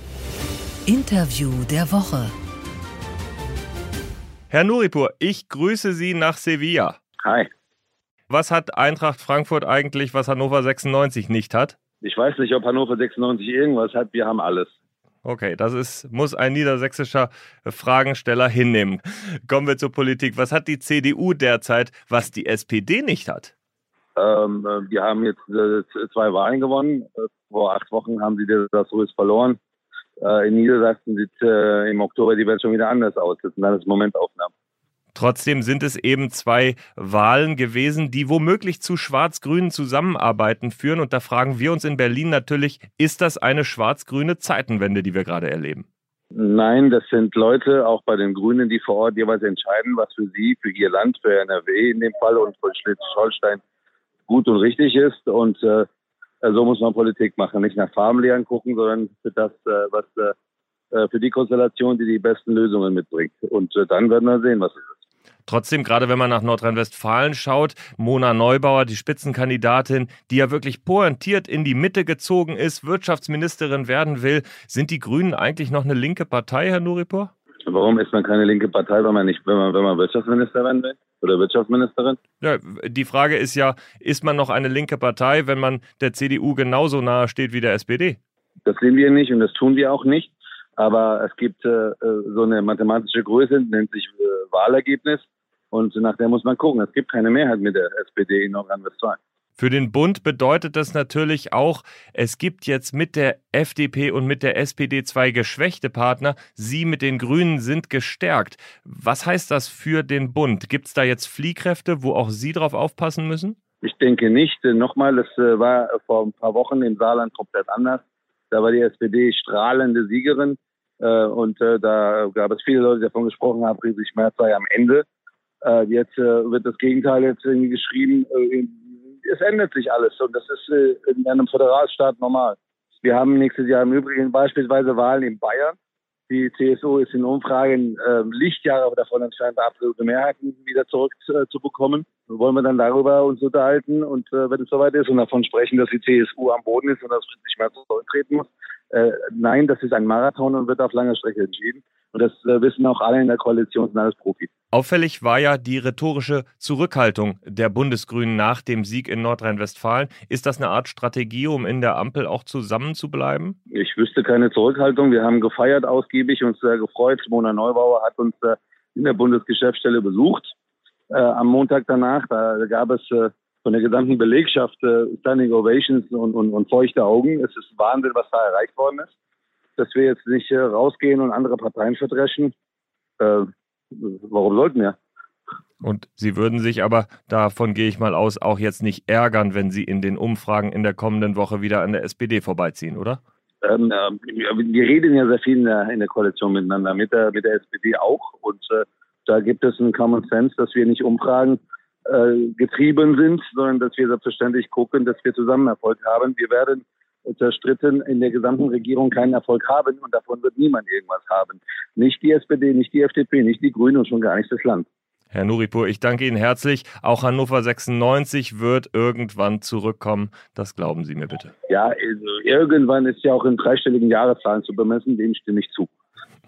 Interview der Woche. Herr Nuripur, ich grüße Sie nach Sevilla. Hi. Was hat Eintracht Frankfurt eigentlich, was Hannover 96 nicht hat? Ich weiß nicht, ob Hannover 96 irgendwas hat. Wir haben alles. Okay, das ist, muss ein niedersächsischer Fragensteller hinnehmen. Kommen wir zur Politik. Was hat die CDU derzeit, was die SPD nicht hat? Ähm, äh, wir haben jetzt äh, zwei Wahlen gewonnen. Äh, vor acht Wochen haben sie das Rös verloren. Äh, in Niedersachsen sieht äh, im Oktober die Welt schon wieder anders aus. Das sind alles Momentaufnahmen. Trotzdem sind es eben zwei Wahlen gewesen, die womöglich zu schwarz-grünen Zusammenarbeiten führen. Und da fragen wir uns in Berlin natürlich, ist das eine schwarz-grüne Zeitenwende, die wir gerade erleben? Nein, das sind Leute, auch bei den Grünen, die vor Ort jeweils entscheiden, was für sie, für ihr Land, für NRW in dem Fall und für Schleswig-Holstein gut und richtig ist. Und äh, so muss man Politik machen. Nicht nach Farbenlehren gucken, sondern für das, äh, was äh, für die Konstellation, die die besten Lösungen mitbringt. Und äh, dann werden wir sehen, was es ist. Trotzdem, gerade wenn man nach Nordrhein-Westfalen schaut, Mona Neubauer, die Spitzenkandidatin, die ja wirklich pointiert in die Mitte gezogen ist, Wirtschaftsministerin werden will, sind die Grünen eigentlich noch eine linke Partei, Herr Nuripur? Warum ist man keine linke Partei, wenn man nicht, wenn man, wenn man Wirtschaftsminister werden will? Oder Wirtschaftsministerin? Ja, die Frage ist ja, ist man noch eine linke Partei, wenn man der CDU genauso nahe steht wie der SPD? Das sehen wir nicht und das tun wir auch nicht. Aber es gibt äh, so eine mathematische Größe, nennt sich äh, Wahlergebnis. Und nach der muss man gucken. Es gibt keine Mehrheit mit der SPD in Nordrhein-Westfalen. Für den Bund bedeutet das natürlich auch, es gibt jetzt mit der FDP und mit der SPD zwei geschwächte Partner. Sie mit den Grünen sind gestärkt. Was heißt das für den Bund? Gibt es da jetzt Fliehkräfte, wo auch Sie drauf aufpassen müssen? Ich denke nicht. Nochmal, es äh, war vor ein paar Wochen im Saarland komplett anders. Da war die SPD strahlende Siegerin. Äh, und äh, da gab es viele Leute, die davon gesprochen haben, Friedrich Merz sei am Ende. Jetzt wird das Gegenteil jetzt irgendwie geschrieben es ändert sich alles und das ist äh, in einem Föderalstaat normal. Wir haben nächstes Jahr im Übrigen beispielsweise Wahlen in Bayern. Die CSU ist in Umfragen äh, Lichtjahre davon entfernt, absolute Mehrheiten wieder zurückzubekommen. Äh, Wollen wir dann darüber uns unterhalten und äh, wenn es soweit ist und davon sprechen, dass die CSU am Boden ist und dass Friedrich Merz zurücktreten muss? Äh, nein, das ist ein Marathon und wird auf langer Strecke entschieden. Und das äh, wissen auch alle in der Koalition, sind alles Profis. Auffällig war ja die rhetorische Zurückhaltung der Bundesgrünen nach dem Sieg in Nordrhein-Westfalen. Ist das eine Art Strategie, um in der Ampel auch zusammenzubleiben? Ich wüsste keine Zurückhaltung. Wir haben gefeiert ausgiebig, uns sehr gefreut. Mona Neubauer hat uns äh, in der Bundesgeschäftsstelle besucht. Äh, am Montag danach, da gab es äh, von der gesamten Belegschaft äh, Standing Ovations und, und, und feuchte Augen. Es ist Wahnsinn, was da erreicht worden ist. Dass wir jetzt nicht äh, rausgehen und andere Parteien verdreschen. Äh, warum sollten wir? Und Sie würden sich aber, davon gehe ich mal aus, auch jetzt nicht ärgern, wenn Sie in den Umfragen in der kommenden Woche wieder an der SPD vorbeiziehen, oder? Ähm, wir reden ja sehr viel in der, in der Koalition miteinander, mit der, mit der SPD auch. Und äh, da gibt es einen Common Sense, dass wir nicht Umfragen äh, getrieben sind, sondern dass wir selbstverständlich gucken, dass wir zusammen Erfolg haben. Wir werden zerstritten in der gesamten Regierung keinen Erfolg haben und davon wird niemand irgendwas haben. Nicht die SPD, nicht die FDP, nicht die Grünen und schon gar nicht das Land. Herr Nuripur, ich danke Ihnen herzlich. Auch Hannover 96 wird irgendwann zurückkommen. Das glauben Sie mir bitte. Ja, also irgendwann ist ja auch in dreistelligen Jahreszahlen zu bemessen. Dem stimme ich zu.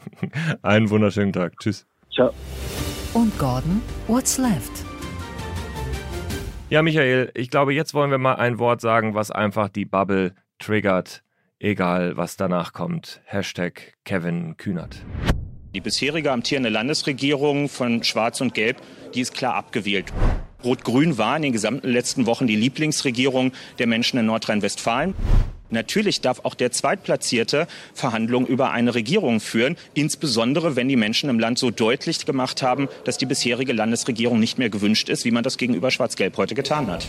Einen wunderschönen Tag. Tschüss. Ciao. Und Gordon, what's left? Ja, Michael, ich glaube, jetzt wollen wir mal ein Wort sagen, was einfach die Bubble triggert, egal was danach kommt. Hashtag Kevin Kühnert. Die bisherige amtierende Landesregierung von Schwarz und Gelb, die ist klar abgewählt. Rot-Grün war in den gesamten letzten Wochen die Lieblingsregierung der Menschen in Nordrhein-Westfalen. Natürlich darf auch der Zweitplatzierte Verhandlungen über eine Regierung führen, insbesondere wenn die Menschen im Land so deutlich gemacht haben, dass die bisherige Landesregierung nicht mehr gewünscht ist, wie man das gegenüber Schwarz-Gelb heute getan hat.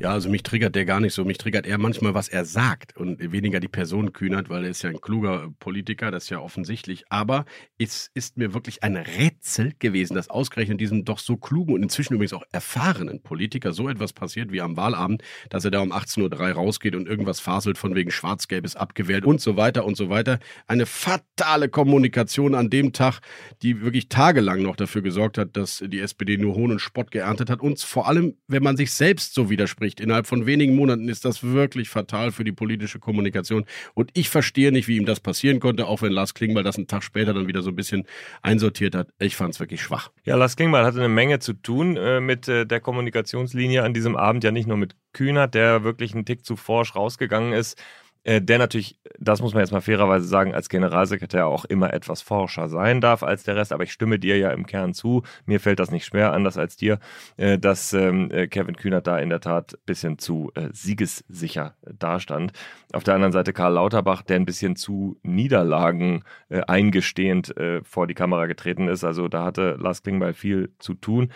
Ja, also mich triggert der gar nicht so. Mich triggert eher manchmal, was er sagt und weniger die Person kühnert, weil er ist ja ein kluger Politiker, das ist ja offensichtlich. Aber es ist mir wirklich ein Rätsel gewesen, dass ausgerechnet diesem doch so klugen und inzwischen übrigens auch erfahrenen Politiker so etwas passiert wie am Wahlabend, dass er da um 18.03 Uhr rausgeht und irgendwas faselt von wegen Schwarz-Gelb ist abgewählt und so weiter und so weiter. Eine fatale Kommunikation an dem Tag, die wirklich tagelang noch dafür gesorgt hat, dass die SPD nur Hohn und Spott geerntet hat und vor allem, wenn man sich selbst so widerspricht, spricht. Innerhalb von wenigen Monaten ist das wirklich fatal für die politische Kommunikation. Und ich verstehe nicht, wie ihm das passieren konnte, auch wenn Lars Klingbeil das einen Tag später dann wieder so ein bisschen einsortiert hat. Ich fand es wirklich schwach. Ja, Lars Klingbeil hatte eine Menge zu tun äh, mit äh, der Kommunikationslinie an diesem Abend. Ja, nicht nur mit Kühnert, der wirklich einen Tick zu forsch rausgegangen ist der natürlich, das muss man jetzt mal fairerweise sagen, als Generalsekretär auch immer etwas forscher sein darf als der Rest. Aber ich stimme dir ja im Kern zu. Mir fällt das nicht schwer, anders als dir, äh, dass ähm, äh, Kevin Kühnert da in der Tat ein bisschen zu siegessicher dastand. Auf der anderen Seite Karl Lauterbach, der ein bisschen zu Niederlagen eingestehend vor die Kamera getreten ist. Also da hatte Lars Klingbeil viel zu tun.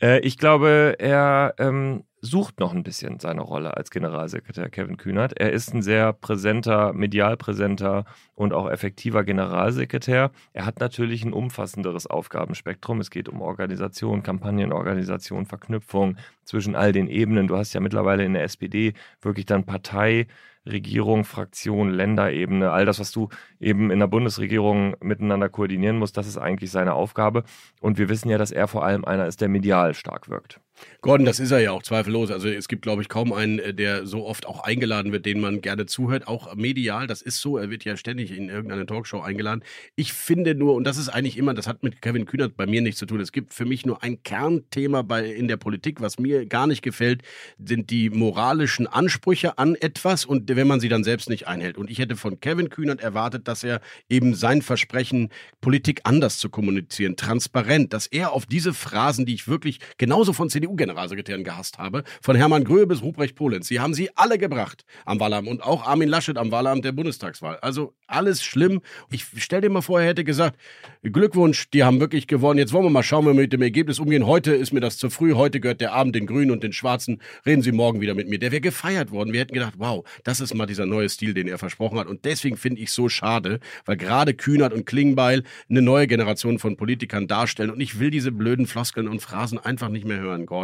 Ich glaube, er ähm, sucht noch ein bisschen seine Rolle als Generalsekretär Kevin Kühnert. Er ist ein sehr präsenter, medial präsenter und auch effektiver Generalsekretär. Er hat natürlich ein umfassenderes Aufgabenspektrum. Es geht um Organisation, Kampagnenorganisation, Verknüpfung zwischen all den Ebenen. Du hast ja mittlerweile in der SPD wirklich dann Partei, Regierung, Fraktion, Länderebene, all das, was du eben in der Bundesregierung miteinander koordinieren musst, das ist eigentlich seine Aufgabe. Und wir wissen ja, dass er vor allem einer ist, der medial stark wirkt. Gordon, das ist er ja auch zweifellos. Also es gibt, glaube ich, kaum einen, äh, der so oft auch eingeladen wird, den man gerne zuhört, auch medial. Das ist so. Er wird ja ständig in irgendeine Talkshow eingeladen. Ich finde nur, und das ist eigentlich immer, das hat mit Kevin Kühnert bei mir nichts zu tun. Es gibt für mich nur ein Kernthema bei, in der Politik, was mir gar nicht gefällt, sind die moralischen Ansprüche an etwas und wenn man sie dann selbst nicht einhält. Und ich hätte von Kevin Kühnert erwartet, dass er eben sein Versprechen, Politik anders zu kommunizieren, transparent, dass er auf diese Phrasen, die ich wirklich genauso von CDU-Generalsekretären gehasst habe, von Hermann Gröhe bis Ruprecht Polenz. Sie haben sie alle gebracht am Wahlamt und auch Armin Laschet am Wahlamt der Bundestagswahl. Also alles schlimm. Ich stell dir mal vor, er hätte gesagt, Glückwunsch, die haben wirklich gewonnen. Jetzt wollen wir mal schauen, wie wir mit dem Ergebnis umgehen. Heute ist mir das zu früh. Heute gehört der Abend den Grünen und den Schwarzen. Reden Sie morgen wieder mit mir. Der wäre gefeiert worden. Wir hätten gedacht, wow, das ist mal dieser neue Stil, den er versprochen hat. Und deswegen finde ich so schade, weil gerade Kühnert und Klingbeil eine neue Generation von Politikern darstellen. Und ich will diese blöden Floskeln und Phrasen einfach nicht mehr hören, Gordon.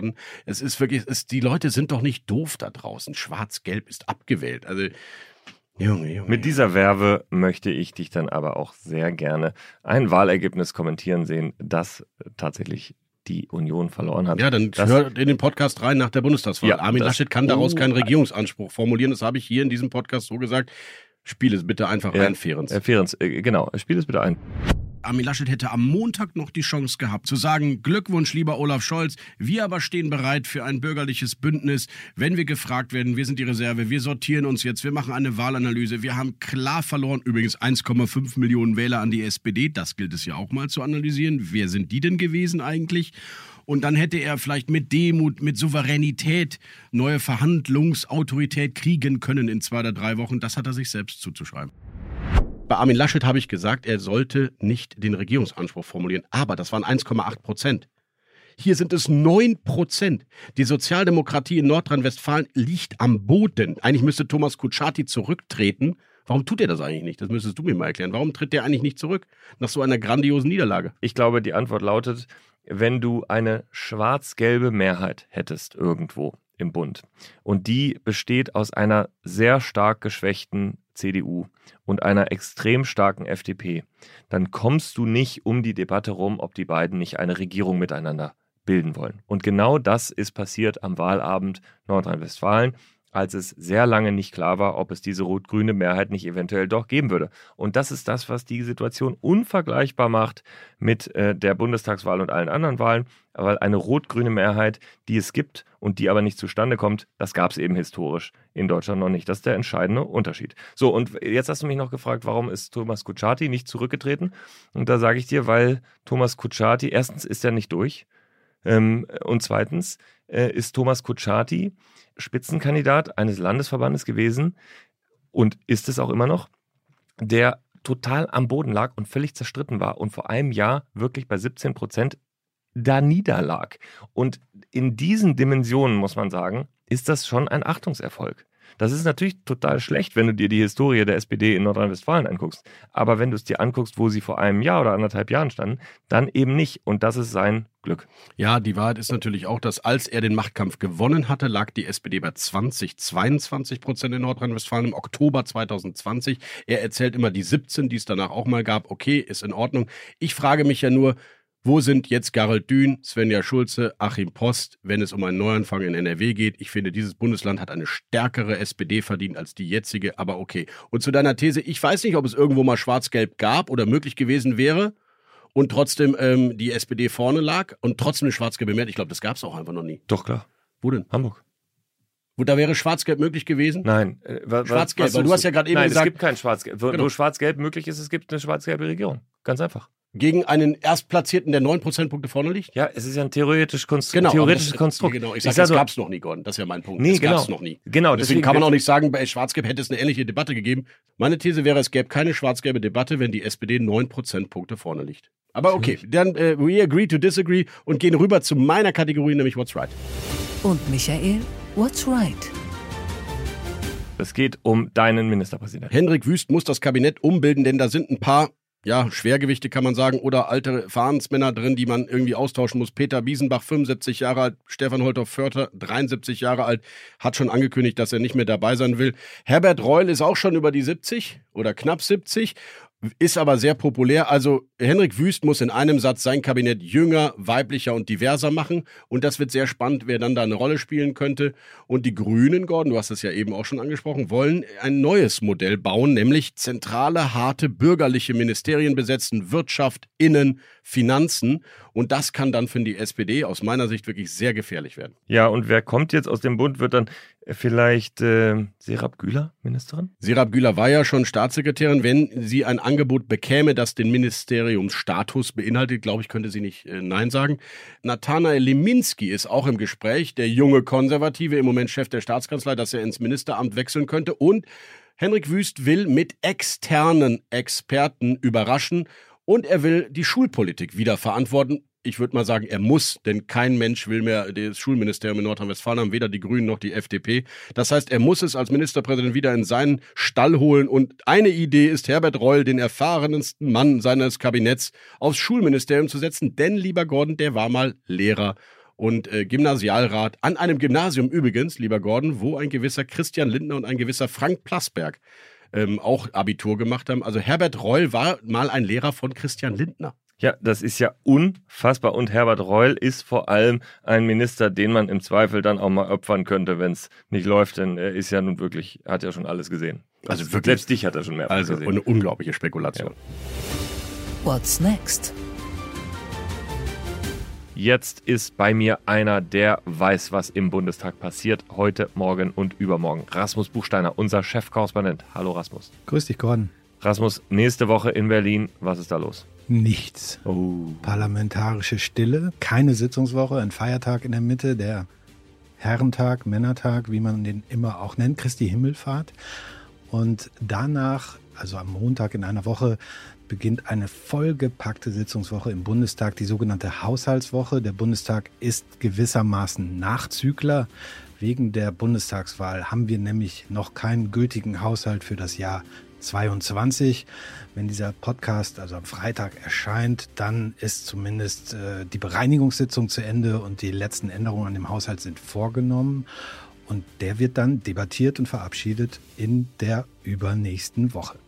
Es ist wirklich, es, die Leute sind doch nicht doof da draußen. Schwarz-Gelb ist abgewählt. Also, Junge, Junge. Mit dieser Werbe möchte ich dich dann aber auch sehr gerne ein Wahlergebnis kommentieren sehen, das tatsächlich die Union verloren hat. Ja, dann das, hört in den Podcast rein nach der Bundestagswahl. Ja, Armin das- Laschet kann daraus Oh. keinen Regierungsanspruch formulieren. Das habe ich hier in diesem Podcast so gesagt. Spiel es bitte einfach Ja, ein, Ferenc. Äh, Ferenc, äh, genau. Spiel es bitte ein. Armin Laschet hätte am Montag noch die Chance gehabt zu sagen, Glückwunsch, lieber Olaf Scholz, wir aber stehen bereit für ein bürgerliches Bündnis. Wenn wir gefragt werden, wir sind die Reserve, wir sortieren uns jetzt, wir machen eine Wahlanalyse, wir haben klar verloren, übrigens 1,5 Millionen Wähler an die SPD, das gilt es ja auch mal zu analysieren. Wer sind die denn gewesen eigentlich? Und dann hätte er vielleicht mit Demut, mit Souveränität neue Verhandlungsautorität kriegen können in zwei oder drei Wochen. Das hat er sich selbst zuzuschreiben. Bei Armin Laschet habe ich gesagt, er sollte nicht den Regierungsanspruch formulieren. Aber das waren 1,8 Prozent. Hier sind es 9 Prozent. Die Sozialdemokratie in Nordrhein-Westfalen liegt am Boden. Eigentlich müsste Thomas Kutschaty zurücktreten. Warum tut er das eigentlich nicht? Das müsstest du mir mal erklären. Warum tritt der eigentlich nicht zurück nach so einer grandiosen Niederlage? Ich glaube, die Antwort lautet, wenn du eine schwarz-gelbe Mehrheit hättest irgendwo im Bund und die besteht aus einer sehr stark geschwächten CDU und einer extrem starken FDP, dann kommst du nicht um die Debatte rum, ob die beiden nicht eine Regierung miteinander bilden wollen. Und genau das ist passiert am Wahlabend Nordrhein-Westfalen, als es sehr lange nicht klar war, ob es diese rot-grüne Mehrheit nicht eventuell doch geben würde. Und das ist das, was die Situation unvergleichbar macht mit äh, der Bundestagswahl und allen anderen Wahlen, weil eine rot-grüne Mehrheit, die es gibt und die aber nicht zustande kommt, das gab es eben historisch in Deutschland noch nicht. Das ist der entscheidende Unterschied. So, und jetzt hast du mich noch gefragt, warum ist Thomas Kutschaty nicht zurückgetreten? Und da sage ich dir, weil Thomas Kutschaty, erstens ist er nicht durch. Ähm, und zweitens äh, ist Thomas Kutschaty Spitzenkandidat eines Landesverbandes gewesen und ist es auch immer noch, der total am Boden lag und völlig zerstritten war und vor einem Jahr wirklich bei 17 Prozent da niederlag. Und in diesen Dimensionen, muss man sagen, ist das schon ein Achtungserfolg. Das ist natürlich total schlecht, wenn du dir die Historie der SPD in Nordrhein-Westfalen anguckst. Aber wenn du es dir anguckst, wo sie vor einem Jahr oder anderthalb Jahren standen, dann eben nicht. Und das ist sein Glück. Ja, die Wahrheit ist natürlich auch, dass als er den Machtkampf gewonnen hatte, lag die SPD bei 20, 22 Prozent in Nordrhein-Westfalen im Oktober 2020. Er erzählt immer die 17, die es danach auch mal gab. Okay, ist in Ordnung. Ich frage mich ja nur, wo sind jetzt Gerald Dün, Svenja Schulze, Achim Post, wenn es um einen Neuanfang in NRW geht? Ich finde, dieses Bundesland hat eine stärkere SPD verdient als die jetzige, aber okay. Und zu deiner These, ich weiß nicht, ob es irgendwo mal Schwarz-Gelb gab oder möglich gewesen wäre und trotzdem ähm, die SPD vorne lag und trotzdem eine schwarz-gelbe Mehrheit. Ich glaube, das gab es auch einfach noch nie. Doch, klar. Wo denn? Hamburg. Wo, da wäre schwarz-gelb möglich gewesen? Nein. Äh, wa- wa- Schwarz-Gelb, weil du hast ja gerade eben Nein, gesagt- es gibt kein Schwarz-Gelb. Wo, Genau. wo Schwarz-Gelb möglich ist, es gibt eine schwarz-gelbe Regierung. Ganz einfach. Gegen einen Erstplatzierten, der neun Prozentpunkte vorne liegt? Ja, es ist ja ein theoretisch Konst Genau, theoretisches das- Konstrukt. Genau, ich sage, sag das nur- gab es noch nie, Gordon. Das ist ja mein Punkt. Nee, das gab es genau. noch nie. Genau, deswegen, deswegen- kann man auch nicht sagen, bei Schwarz-Gelb hätte es eine ähnliche Debatte gegeben. Meine These wäre, es gäbe keine schwarz-gelbe Debatte, wenn die SPD neun Prozentpunkte vorne liegt. Aber okay, dann äh, we agree to disagree und gehen rüber zu meiner Kategorie, nämlich What's Right. Und Michael, what's right? Es geht um deinen Ministerpräsidenten. Hendrik Wüst muss das Kabinett umbilden, denn da sind ein paar ja, Schwergewichte kann man sagen, oder alte Verfahrensmänner drin, die man irgendwie austauschen muss. Peter Biesenbach, 75 Jahre alt, Stefan Holter-Förter, 73 Jahre alt, hat schon angekündigt, dass er nicht mehr dabei sein will. Herbert Reul ist auch schon über die 70 oder knapp 70, ist aber sehr populär. Also Henrik Wüst muss in einem Satz sein Kabinett jünger, weiblicher und diverser machen. Und das wird sehr spannend, wer dann da eine Rolle spielen könnte. Und die Grünen, Gordon, du hast es ja eben auch schon angesprochen, wollen ein neues Modell bauen, nämlich zentrale, harte, bürgerliche Ministerien besetzen, Wirtschaft, Innen, Finanzen. Und das kann dann für die SPD aus meiner Sicht wirklich sehr gefährlich werden. Ja, und wer kommt jetzt aus dem Bund, wird dann vielleicht äh, Serap Güler Ministerin? Serap Güler war ja schon Staatssekretärin. Wenn sie ein Angebot bekäme, das den Ministeriumsstatus beinhaltet, glaube ich, könnte sie nicht äh, Nein sagen. Nathanael Leminski ist auch im Gespräch, der junge Konservative, im Moment Chef der Staatskanzlei, dass er ins Ministeramt wechseln könnte. Und Henrik Wüst will mit externen Experten überraschen und er will die Schulpolitik wieder verantworten. Ich würde mal sagen, er muss, denn kein Mensch will mehr das Schulministerium in Nordrhein-Westfalen haben, weder die Grünen noch die FDP. Das heißt, er muss es als Ministerpräsident wieder in seinen Stall holen. Und eine Idee ist, Herbert Reul, den erfahrensten Mann seines Kabinetts, aufs Schulministerium zu setzen. Denn, lieber Gordon, der war mal Lehrer und äh, Gymnasialrat an einem Gymnasium übrigens, lieber Gordon, wo ein gewisser Christian Lindner und ein gewisser Frank Plasberg ähm, auch Abitur gemacht haben. Also Herbert Reul war mal ein Lehrer von Christian Lindner. Ja, das ist ja unfassbar. Und Herbert Reul ist vor allem ein Minister, den man im Zweifel dann auch mal opfern könnte, wenn es nicht läuft. Denn er ist ja nun wirklich, hat ja schon alles gesehen. Also wirklich, Selbst dich hat er schon mehr also gesehen. eine unglaubliche Spekulation. Ja. What's next? Jetzt ist bei mir einer, der weiß, was im Bundestag passiert, heute, morgen und übermorgen. Rasmus Buchsteiner, unser Chefkorrespondent. Hallo Rasmus. Grüß dich, Gordon. Rasmus, nächste Woche in Berlin, was ist da los? Nichts. Oh. Parlamentarische Stille, keine Sitzungswoche, ein Feiertag in der Mitte, der Herrentag, Männertag, wie man den immer auch nennt, Christi Himmelfahrt. Und danach, also am Montag in einer Woche, beginnt eine vollgepackte Sitzungswoche im Bundestag, die sogenannte Haushaltswoche. Der Bundestag ist gewissermaßen Nachzügler. Wegen der Bundestagswahl haben wir nämlich noch keinen gültigen Haushalt für das Jahr 22. Wenn dieser Podcast also am Freitag erscheint, dann ist zumindest äh, die Bereinigungssitzung zu Ende und die letzten Änderungen an dem Haushalt sind vorgenommen. Und der wird dann debattiert und verabschiedet in der übernächsten Woche.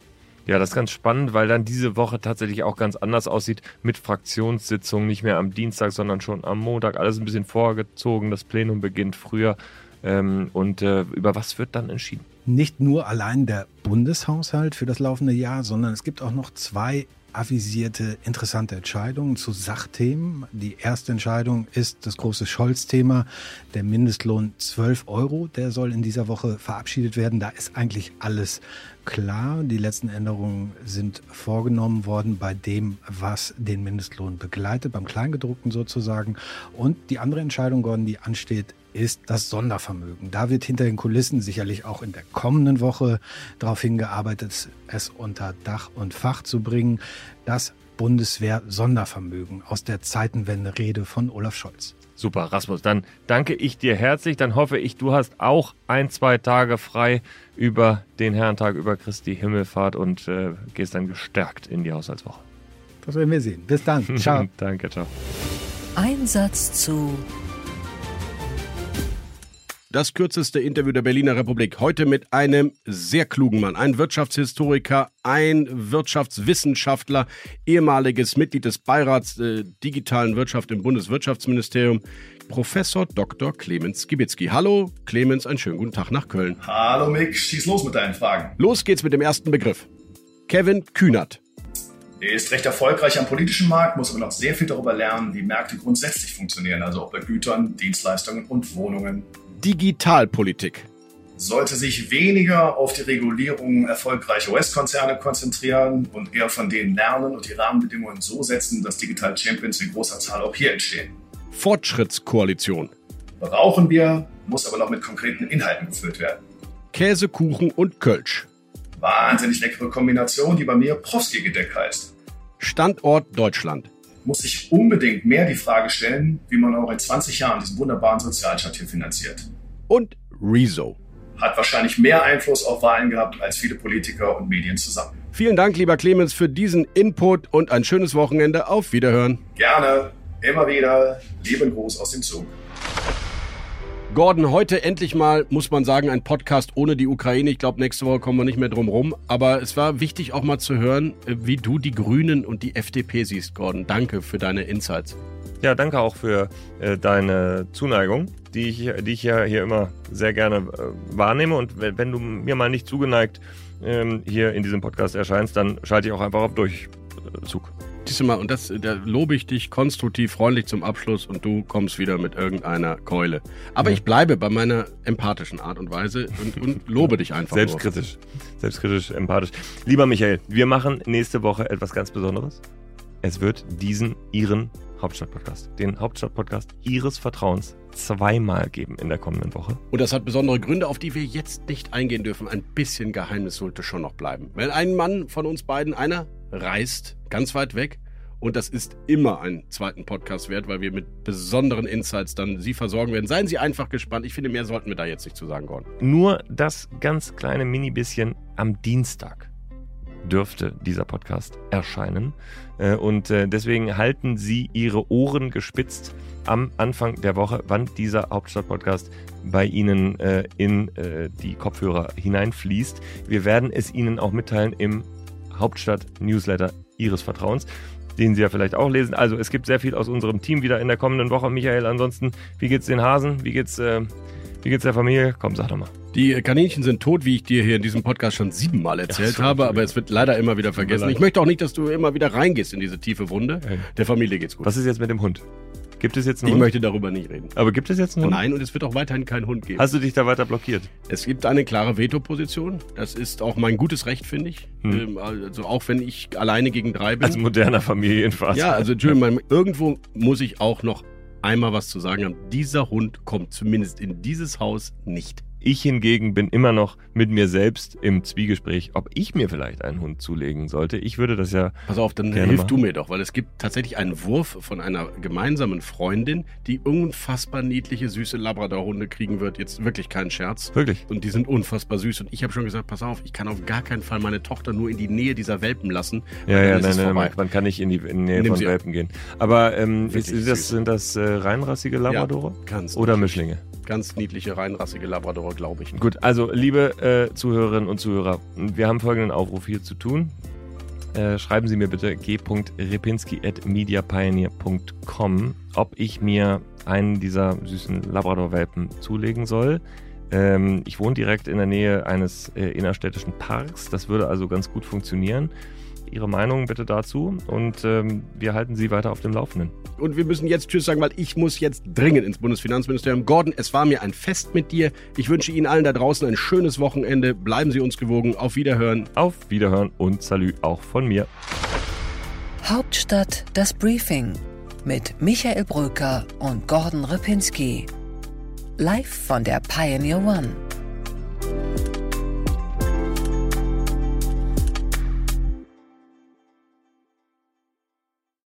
Ja, das ist ganz spannend, weil dann diese Woche tatsächlich auch ganz anders aussieht mit Fraktionssitzungen, nicht mehr am Dienstag, sondern schon am Montag. Alles ein bisschen vorgezogen, das Plenum beginnt früher. Ähm, und äh, über was wird dann entschieden? Nicht nur allein der Bundeshaushalt für das laufende Jahr, sondern es gibt auch noch zwei avisierte interessante Entscheidungen zu Sachthemen. Die erste Entscheidung ist das große Scholz-Thema, der Mindestlohn 12 Euro. Der soll in dieser Woche verabschiedet werden. Da ist eigentlich alles klar. Die letzten Änderungen sind vorgenommen worden bei dem, was den Mindestlohn begleitet, beim Kleingedruckten sozusagen. Und die andere Entscheidung, Gordon, die ansteht, ist das Sondervermögen. Da wird hinter den Kulissen sicherlich auch in der kommenden Woche darauf hingearbeitet, es unter Dach und Fach zu bringen. Das Bundeswehr-Sondervermögen aus der Zeitenwende-Rede von Olaf Scholz. Super, Rasmus. Dann danke ich dir herzlich. Dann hoffe ich, du hast auch ein, zwei Tage frei über den Herrentag, über Christi Himmelfahrt und äh, gehst dann gestärkt in die Haushaltswoche. Das werden wir sehen. Bis dann. Ciao. danke, ciao. Einsatz zu Das kürzeste Interview der Berliner Republik. Heute mit einem sehr klugen Mann, ein Wirtschaftshistoriker, ein Wirtschaftswissenschaftler, ehemaliges Mitglied des Beirats äh, digitalen Wirtschaft im Bundeswirtschaftsministerium, Professor Dr. Clemens Gibitzki. Hallo, Clemens, einen schönen guten Tag nach Köln. Hallo Mick, schieß los mit deinen Fragen. Los geht's mit dem ersten Begriff. Kevin Kühnert. Er ist recht erfolgreich am politischen Markt, muss aber noch sehr viel darüber lernen, wie Märkte grundsätzlich funktionieren, also auch bei Gütern, Dienstleistungen und Wohnungen. Digitalpolitik. Sollte sich weniger auf die Regulierung erfolgreicher US-Konzerne konzentrieren und eher von denen lernen und die Rahmenbedingungen so setzen, dass Digital Champions in großer Zahl auch hier entstehen. Fortschrittskoalition. Brauchen wir, muss aber noch mit konkreten Inhalten gefüllt werden. Käse, Kuchen und Kölsch. Wahnsinnig leckere Kombination, die bei mir Profski gedeckt heißt. Standort Deutschland muss sich unbedingt mehr die Frage stellen, wie man auch in 20 Jahren diesen wunderbaren Sozialstaat hier finanziert. Und Rezo. Hat wahrscheinlich mehr Einfluss auf Wahlen gehabt als viele Politiker und Medien zusammen. Vielen Dank, lieber Clemens, für diesen Input und ein schönes Wochenende. Auf Wiederhören. Gerne. Immer wieder. Lieben Gruß aus dem Zug. Gordon, heute endlich mal, muss man sagen, ein Podcast ohne die Ukraine. Ich glaube, nächste Woche kommen wir nicht mehr drum rum. Aber es war wichtig auch mal zu hören, wie du die Grünen und die FDP siehst, Gordon. Danke für deine Insights. Ja, danke auch für äh, deine Zuneigung, die ich, die ich ja hier immer sehr gerne äh, wahrnehme. Und wenn, du mir mal nicht zugeneigt ähm, hier in diesem Podcast erscheinst, dann schalte ich auch einfach auf Durchzug. Siehst du mal, und das, da lobe ich dich konstruktiv, freundlich zum Abschluss und du kommst wieder mit irgendeiner Keule. Aber ja. ich bleibe bei meiner empathischen Art und Weise und, und lobe dich einfach. Selbstkritisch. Nur. Selbstkritisch, empathisch. Lieber Michael, wir machen nächste Woche etwas ganz Besonderes. Es wird diesen, Ihren Hauptstadt-Podcast, den Hauptstadt-Podcast Ihres Vertrauens zweimal geben in der kommenden Woche. Und das hat besondere Gründe, auf die wir jetzt nicht eingehen dürfen. Ein bisschen Geheimnis sollte schon noch bleiben. Weil ein Mann von uns beiden, einer reist ganz weit weg. Und das ist immer einen zweiten Podcast wert, weil wir mit besonderen Insights dann Sie versorgen werden. Seien Sie einfach gespannt. Ich finde, mehr sollten wir da jetzt nicht zu sagen, Gordon. Nur das ganz kleine Mini-Bisschen am Dienstag dürfte dieser Podcast erscheinen. Äh, und äh, deswegen halten Sie Ihre Ohren gespitzt am Anfang der Woche, wann dieser Hauptstadt-Podcast bei Ihnen äh, in die Kopfhörer hineinfließt. Wir werden es Ihnen auch mitteilen im Hauptstadt-Newsletter Ihres Vertrauens den Sie ja vielleicht auch lesen. Also es gibt sehr viel aus unserem Team wieder in der kommenden Woche. Michael, ansonsten, wie geht's den Hasen? Wie geht's, äh, wie geht's der Familie? Komm, sag doch mal. Die Kaninchen sind tot, wie ich dir hier in diesem Podcast schon siebenmal erzählt so, habe, aber es wird leider immer wieder vergessen. Ich möchte auch nicht, dass du immer wieder reingehst in diese tiefe Wunde. Der Familie geht's gut. Was ist jetzt mit dem Hund? Gibt es jetzt einen ich Hund? Möchte darüber nicht reden. Aber gibt es jetzt einen Hund? Nein, und es wird auch weiterhin keinen Hund geben. Hast du dich da weiter blockiert? Es gibt eine klare Veto-Position. Das ist auch mein gutes Recht, finde ich. Hm. Ähm, also auch wenn ich alleine gegen drei bin. Als moderner Familienvater. Ja, also Entschuldigung, irgendwo muss ich auch noch einmal was zu sagen haben. Dieser Hund kommt zumindest in dieses Haus nicht. Ich hingegen bin immer noch mit mir selbst im Zwiegespräch, ob ich mir vielleicht einen Hund zulegen sollte. Ich würde das ja. Pass auf, dann hilf machen. du mir doch, weil es gibt tatsächlich einen Wurf von einer gemeinsamen Freundin, die unfassbar niedliche, süße Labrador-Hunde kriegen wird. Jetzt wirklich kein Scherz. Wirklich. Und die sind unfassbar süß. Und ich habe schon gesagt, pass auf, ich kann auf gar keinen Fall meine Tochter nur in die Nähe dieser Welpen lassen. Ja, ja, nein, nein, man, man, kann nicht in die, Nähe Nimm von Welpen gehen. Aber ähm, ist, das, sind das äh, reinrassige Labradore? Ja, ganz. Oder Mischlinge? Ganz niedliche, reinrassige Labrador, glaube ich. Gut, also liebe äh, Zuhörerinnen und Zuhörer, wir haben folgenden Aufruf hier zu tun. Äh, schreiben Sie mir bitte g.repinski.mediapioneer.com, ob ich mir einen dieser süßen Labrador-Welpen zulegen soll. Ähm, ich wohne direkt in der Nähe eines äh, innerstädtischen Parks. Das würde also ganz gut funktionieren. Ihre Meinung bitte dazu und ähm, wir halten Sie weiter auf dem Laufenden. Und wir müssen jetzt Tschüss sagen, weil ich muss jetzt dringend ins Bundesfinanzministerium. Gordon, es war mir ein Fest mit dir. Ich wünsche Ihnen allen da draußen ein schönes Wochenende. Bleiben Sie uns gewogen. Auf Wiederhören. Auf Wiederhören und Salü auch von mir. Hauptstadt das Briefing mit Michael Bröker und Gordon Ripinski. Live von der Pioneer One.